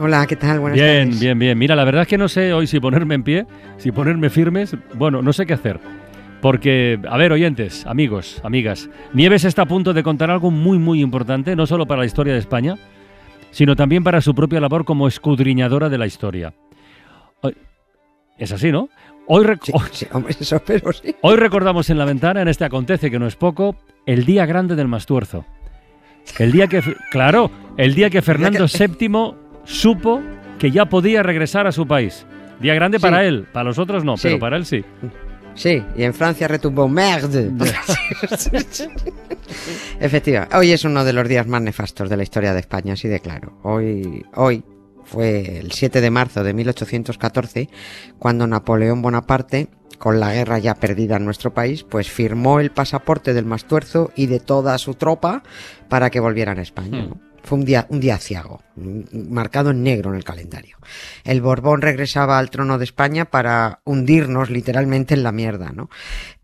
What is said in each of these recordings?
Hola, ¿qué tal? Buenas bien, tardes. bien, bien. Mira, la verdad es que no sé hoy si ponerme en pie, si ponerme firmes. Bueno, no sé qué hacer. Porque, a ver, oyentes, amigos, amigas, Nieves está a punto de contar algo muy, muy importante, no solo para la historia de España, sino también para su propia labor como escudriñadora de la historia. Es así, ¿no? Hoy, rec- Sí, sí, hombre, eso espero, sí. Hoy recordamos en la ventana, en este acontece que no es poco, el día grande del Mastuerzo. El día que, claro, el día que Fernando VII supo que ya podía regresar a su país. Día grande Sí. para él, para los otros no, Sí. pero para él sí. Sí, y en Francia retumbó merde. Efectiva. Hoy es uno de los días más nefastos de la historia de España, así de claro. Hoy, hoy fue el 7 de marzo de 1814 cuando Napoleón Bonaparte, con la guerra ya perdida en nuestro país, pues firmó el pasaporte del Mastuerzo y de toda su tropa para que volvieran a España. Hmm. ¿no? Fue un día, un día ciago, mm, marcado en negro en el calendario. El Borbón regresaba al trono de España para hundirnos literalmente en la mierda, ¿no?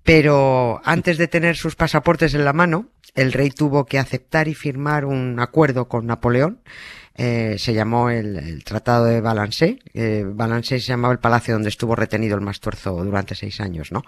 Pero antes de tener sus pasaportes en la mano, el rey tuvo que aceptar y firmar un acuerdo con Napoleón. Eh, se llamó el, el Tratado de Balancé. Eh, Balancé se llamaba el palacio donde estuvo retenido el Mastuerzo durante seis años, ¿no?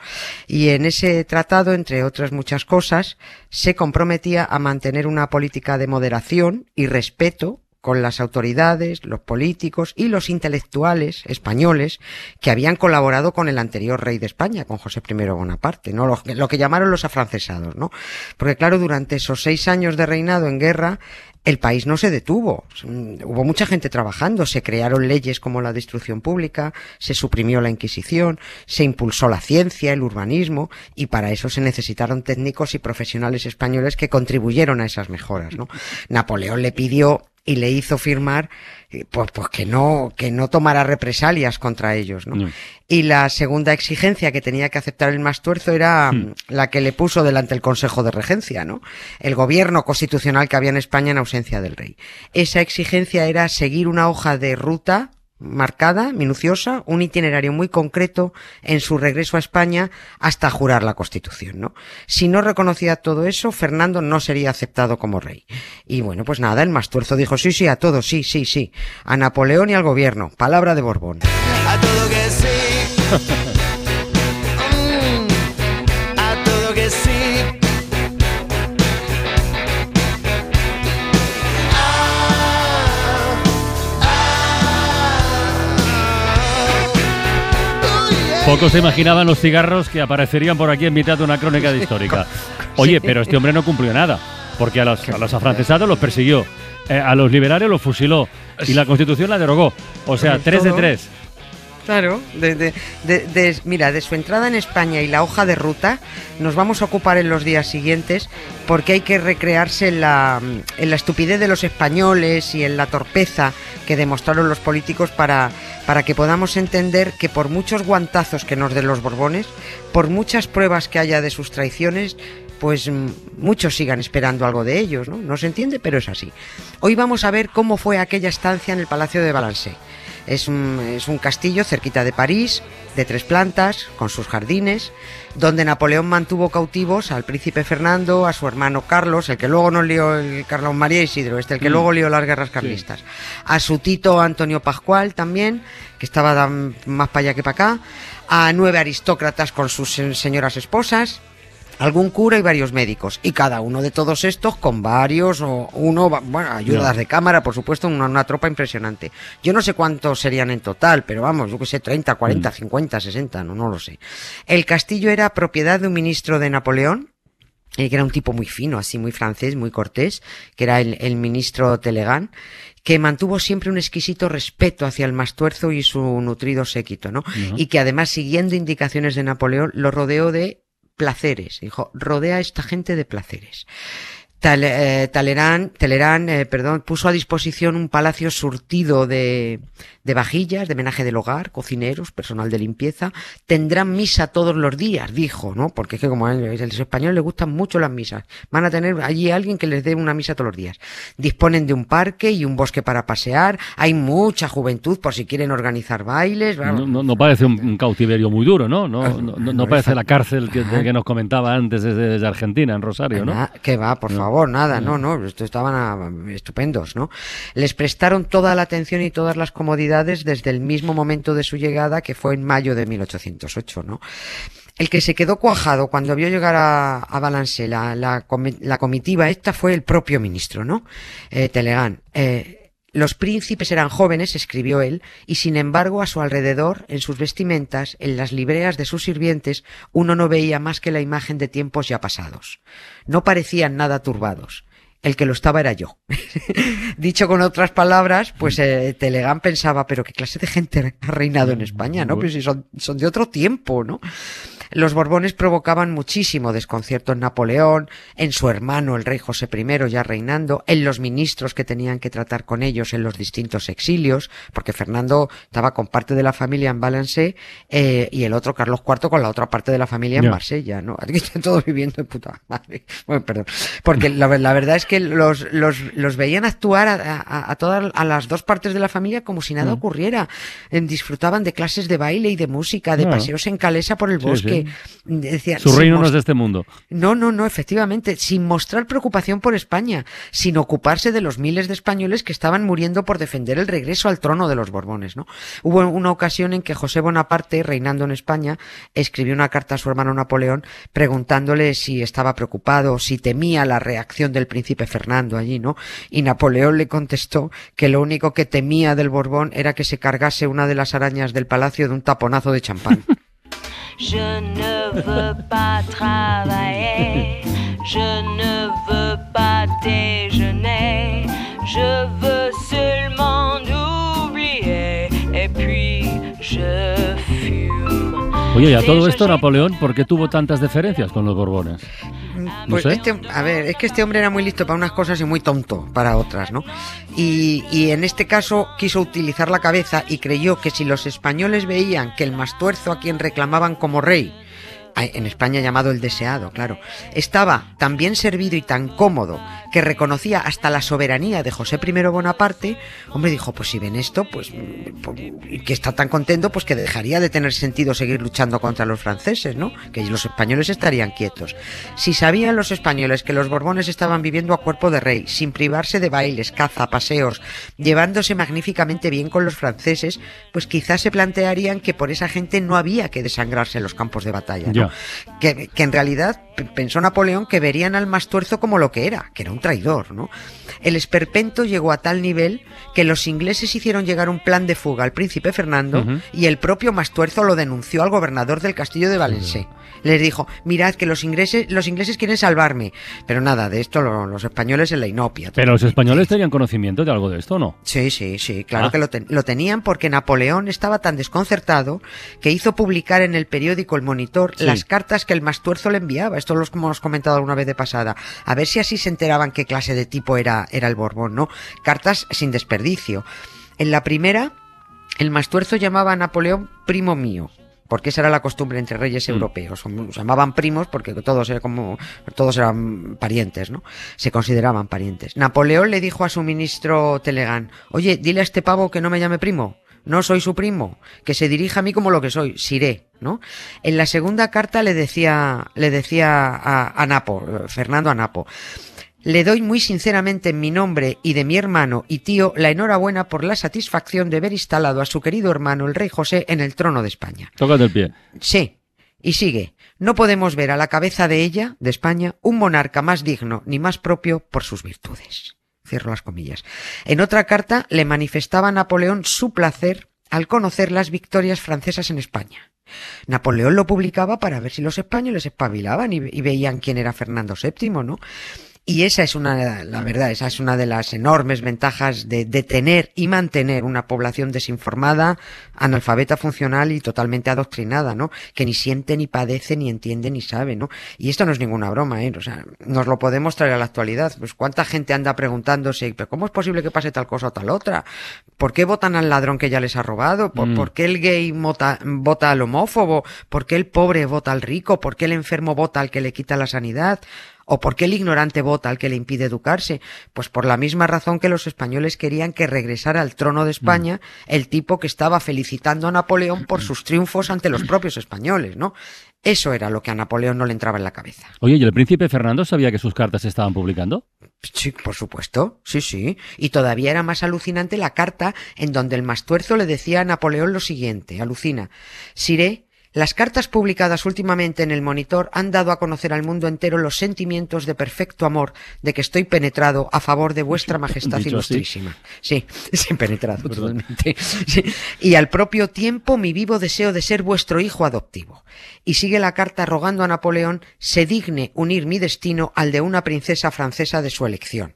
Y en ese tratado, entre otras muchas cosas, se comprometía a mantener una política de moderación y respeto con las autoridades, los políticos y los intelectuales españoles que habían colaborado con el anterior rey de España, con José I Bonaparte, ¿no? Lo, lo que llamaron los afrancesados, ¿no? Porque claro, durante esos seis años de reinado en guerra, el país no se detuvo. Mm, Hubo mucha gente trabajando, se crearon leyes como la destrucción pública, se suprimió la Inquisición, se impulsó la ciencia, el urbanismo, y para eso se necesitaron técnicos y profesionales españoles que contribuyeron a esas mejoras, ¿no? Napoleón le pidió y le hizo firmar eh, pues, pues que no que no tomara represalias contra ellos ¿no? No. y la segunda exigencia que tenía que aceptar el Mastuerzo era mm, la que le puso delante el Consejo de Regencia no el gobierno constitucional que había en España en ausencia del rey esa exigencia era seguir una hoja de ruta marcada, minuciosa, un itinerario muy concreto en su regreso a España hasta jurar la Constitución, ¿no? Si no reconocía todo eso, Fernando no sería aceptado como rey. Y bueno, pues nada, el Mastuerzo dijo sí, sí, a todo, sí, sí, sí. A Napoleón y al gobierno. Palabra de Borbón. A todo que sí. Pocos se imaginaban los cigarros que aparecerían por aquí en mitad de una crónica de histórica. Oye, pero este hombre no cumplió nada, porque a los, a los afrancesados los persiguió, eh, a los liberales los fusiló y la constitución la derogó. O sea, tres de tres. Claro, de, de- de- mira, de su entrada en España y la hoja de ruta nos vamos a ocupar en los días siguientes porque hay que recrearse en la, en la estupidez de los españoles y en la torpeza que demostraron los políticos para, para que podamos entender que por muchos guantazos que nos den los Borbones, por muchas pruebas que haya de sus traiciones, pues mm, muchos sigan esperando algo de ellos, ¿no? No se entiende, pero es así. Hoy vamos a ver cómo fue aquella estancia en el Palacio de Balancé. Es un, es un castillo cerquita de París, de tres plantas, con sus jardines, donde Napoleón mantuvo cautivos al príncipe Fernando, a su hermano Carlos, el que luego no lió el Carlos María Isidro, este el que Mm. luego lió las guerras carlistas, a su tito Antonio Pascual también, que estaba más para allá que para acá, a nueve aristócratas con sus señoras esposas, algún cura y varios médicos. Y cada uno de todos estos con varios o uno, bueno, ayudas de cámara, por supuesto, una, una tropa impresionante. Yo no sé cuántos serían en total, pero vamos, yo que sé, 30, 40, 50, 60, no, no lo sé. El castillo era propiedad de un ministro de Napoleón, eh, que era un tipo muy fino, así muy francés, muy cortés, que era el, el ministro Telegán, que mantuvo siempre un exquisito respeto hacia el Mastuerzo y su nutrido séquito, ¿no? Y que además, siguiendo indicaciones de Napoleón, lo rodeó de placeres. Dijo, rodea a esta gente de placeres. Tal- eh, Talleyrand, Talleyrand, eh, perdón, puso a disposición un palacio surtido de, de vajillas, de menaje del hogar, cocineros, personal de limpieza. Tendrán misa todos los días, dijo, ¿no? Porque es que como a los españoles les gustan mucho las misas. Van a tener allí alguien que les dé una misa todos los días. Disponen de un parque y un bosque para pasear. Hay mucha juventud por si quieren organizar bailes. No, no- no parece un, un cautiverio muy duro, ¿no? No, no, no- parece la cárcel que, que nos comentaba antes desde, desde Argentina, en Rosario, ¿no? Que va, por No. Favor, nada, no, no, esto estaban estupendos, ¿no? Les prestaron toda la atención y todas las comodidades desde el mismo momento de su llegada, que fue en mayo de 1808, ¿no? El que se quedó cuajado cuando vio llegar a, a Balancé la, la, la comitiva esta fue el propio ministro, ¿no? Eh, Telegán. Eh, los príncipes eran jóvenes, escribió él, y sin embargo a su alrededor, en sus vestimentas, en las libreas de sus sirvientes, uno no veía más que la imagen de tiempos ya pasados. No parecían nada turbados. El que lo estaba era yo. Dicho con otras palabras, pues eh, Telegán pensaba, pero qué clase de gente ha reinado en España, ¿no? Pues si son, son de otro tiempo, ¿no? Los Borbones provocaban muchísimo desconcierto en Napoleón, en su hermano el rey José I ya reinando, en los ministros que tenían que tratar con ellos en los distintos exilios, porque Fernando estaba con parte de la familia en Valencé eh, y el otro Carlos IV con la otra parte de la familia en. Marsella, ¿no? Aquí están todos viviendo de puta madre. Bueno, perdón. Porque la, ver- la verdad es que los, los, los veían actuar a, a, a todas a las dos partes de la familia como si nada Mm. ocurriera. Eh, Disfrutaban de clases de baile y de música, de Claro. paseos en calesa por el Sí, bosque. sí. Su reino no es de este mundo. no, no, no, efectivamente, sin mostrar preocupación por España, sin ocuparse de los miles de españoles que estaban muriendo por defender el regreso al trono de los Borbones, ¿no? Hubo una ocasión en que José Bonaparte, reinando en España, escribió una carta a su hermano Napoleón preguntándole si estaba preocupado, si temía la reacción del príncipe Fernando allí, ¿no? Y Napoleón le contestó que lo único que temía del Borbón era que se cargase una de las arañas del palacio de un taponazo de champán. Je ne veux pas travailler, je ne veux pas déjeuner, je veux Oye, y a todo esto, Napoleón, ¿por qué tuvo tantas deferencias con los Borbones? Pues sé. este, a ver, es que este hombre era muy listo para unas cosas y muy tonto para otras, ¿no? Y, y en este caso quiso utilizar la cabeza y creyó que si los españoles veían que el mastuerzo a quien reclamaban como rey, en España llamado el deseado, claro, estaba tan bien servido y tan cómodo que reconocía hasta la soberanía de José I Bonaparte, hombre dijo, pues si ven esto, pues pues, que está tan contento, pues que dejaría de tener sentido seguir luchando contra los franceses, ¿no? Que los españoles estarían quietos. Si sabían los españoles que los Borbones estaban viviendo a cuerpo de rey, sin privarse de bailes, caza, paseos, llevándose magníficamente bien con los franceses, pues quizás se plantearían que por esa gente no había que desangrarse en los campos de batalla. Que, que en realidad pensó Napoleón que verían al Mastuerzo como lo que era, que era un traidor, ¿no? El esperpento llegó a tal nivel que los ingleses hicieron llegar un plan de fuga al príncipe Fernando y el propio Mastuerzo lo denunció al gobernador del castillo de Valencé. Les dijo, mirad que los ingleses, los ingleses quieren salvarme. Pero nada, de esto lo- los españoles en la inopia. Pero los españoles Sí. tenían conocimiento de algo de esto, ¿o ¿no? Sí, sí, sí, claro Ah. que lo, ten- lo tenían porque Napoleón estaba tan desconcertado que hizo publicar en el periódico El Monitor Sí. las cartas que el Mastuerzo le enviaba. Esto lo hemos comentado alguna vez de pasada. A ver si así se enteraban qué clase de tipo era, era el Borbón, ¿no? Cartas sin desperdicio. En la primera, el Mastuerzo llamaba a Napoleón primo mío. Porque esa era la costumbre entre reyes Mm. europeos. Se llamaban primos porque todos eran como, todos eran parientes, ¿no? Se consideraban parientes. Napoleón le dijo a su ministro Telegán, oye, dile a este pavo que no me llame primo. No soy su primo, que se dirija a mí como lo que soy, Siré, ¿no? En la segunda carta le decía, le decía a, a Napo, Fernando a Napo, le doy muy sinceramente en mi nombre y de mi hermano y tío la enhorabuena por la satisfacción de ver instalado a su querido hermano el rey José en el trono de España. Tócate el pie. Sí. Y sigue. No podemos ver a la cabeza de ella, de España, un monarca más digno ni más propio por sus virtudes. Cierro las comillas. En otra carta le manifestaba Napoleón su placer al conocer las victorias francesas en España. Napoleón lo publicaba para ver si los españoles espabilaban y, y veían quién era Fernando VII, ¿no? Y esa es una, la verdad, esa es una de las enormes ventajas de, de, tener y mantener una población desinformada, analfabeta funcional y totalmente adoctrinada, ¿no? Que ni siente, ni padece, ni entiende, ni sabe, ¿no? Y esto no es ninguna broma, ¿eh? O sea, nos lo podemos traer a la actualidad. Pues cuánta gente anda preguntándose, ¿pero cómo es posible que pase tal cosa o tal otra? ¿Por qué votan al ladrón que ya les ha robado? ¿Por, Mm. ¿por qué el gay vota, vota al homófobo? ¿Por qué el pobre vota al rico? ¿Por qué el enfermo vota al que le quita la sanidad? ¿O por qué el ignorante vota al que le impide educarse? Pues por la misma razón que los españoles querían que regresara al trono de España el tipo que estaba felicitando a Napoleón por sus triunfos ante los propios españoles, ¿no? Eso era lo que a Napoleón no le entraba en la cabeza. Oye, ¿y el príncipe Fernando sabía que sus cartas se estaban publicando? Sí, por supuesto, sí, sí. Y todavía era más alucinante la carta en donde el Mastuerzo le decía a Napoleón lo siguiente, alucina. Siré, las cartas publicadas últimamente en el Monitor han dado a conocer al mundo entero los sentimientos de perfecto amor de que estoy penetrado a favor de vuestra majestad ilustrísima. Sí, sí, penetrado totalmente. Sí. Y al propio tiempo mi vivo deseo de ser vuestro hijo adoptivo. Y sigue la carta rogando a Napoleón se digne unir mi destino al de una princesa francesa de su elección.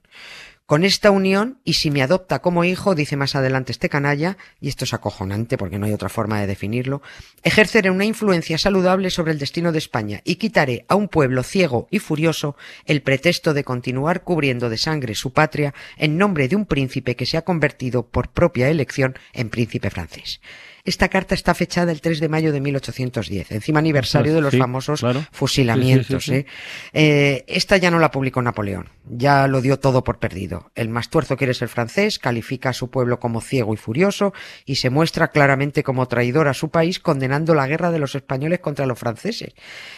Con esta unión, y si me adopta como hijo, dice más adelante este canalla, y esto es acojonante porque no hay otra forma de definirlo, ejerceré una influencia saludable sobre el destino de España y quitaré a un pueblo ciego y furioso el pretexto de continuar cubriendo de sangre su patria en nombre de un príncipe que se ha convertido por propia elección en príncipe francés. Esta carta está fechada el 3 de mayo de 1810, encima aniversario de los Sí, famosos claro. fusilamientos. Sí, sí. ¿eh? Eh, esta ya no la publicó Napoleón, ya lo dio todo por perdido. El más tuerzo quiere ser francés, califica a su pueblo como ciego y furioso y se muestra claramente como traidor a su país condenando la guerra de los españoles contra los franceses.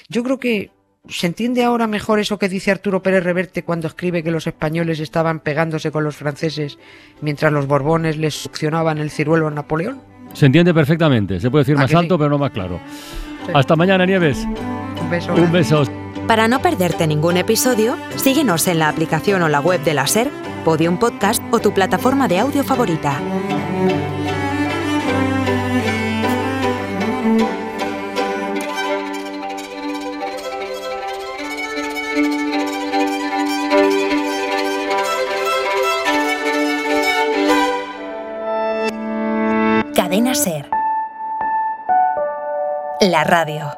Yo creo que ¿Se entiende ahora mejor eso que dice Arturo Pérez Reverte cuando escribe que los españoles estaban pegándose con los franceses mientras los borbones les succionaban el ciruelo a Napoleón? Se entiende perfectamente. Se puede decir ¿A más sí? alto, pero no más claro. Sí. Hasta mañana, Nieves. Un beso. Un beso. Para no perderte ningún episodio, síguenos en la aplicación o la web de la SER, Podium Podcast o tu plataforma de audio favorita. La radio.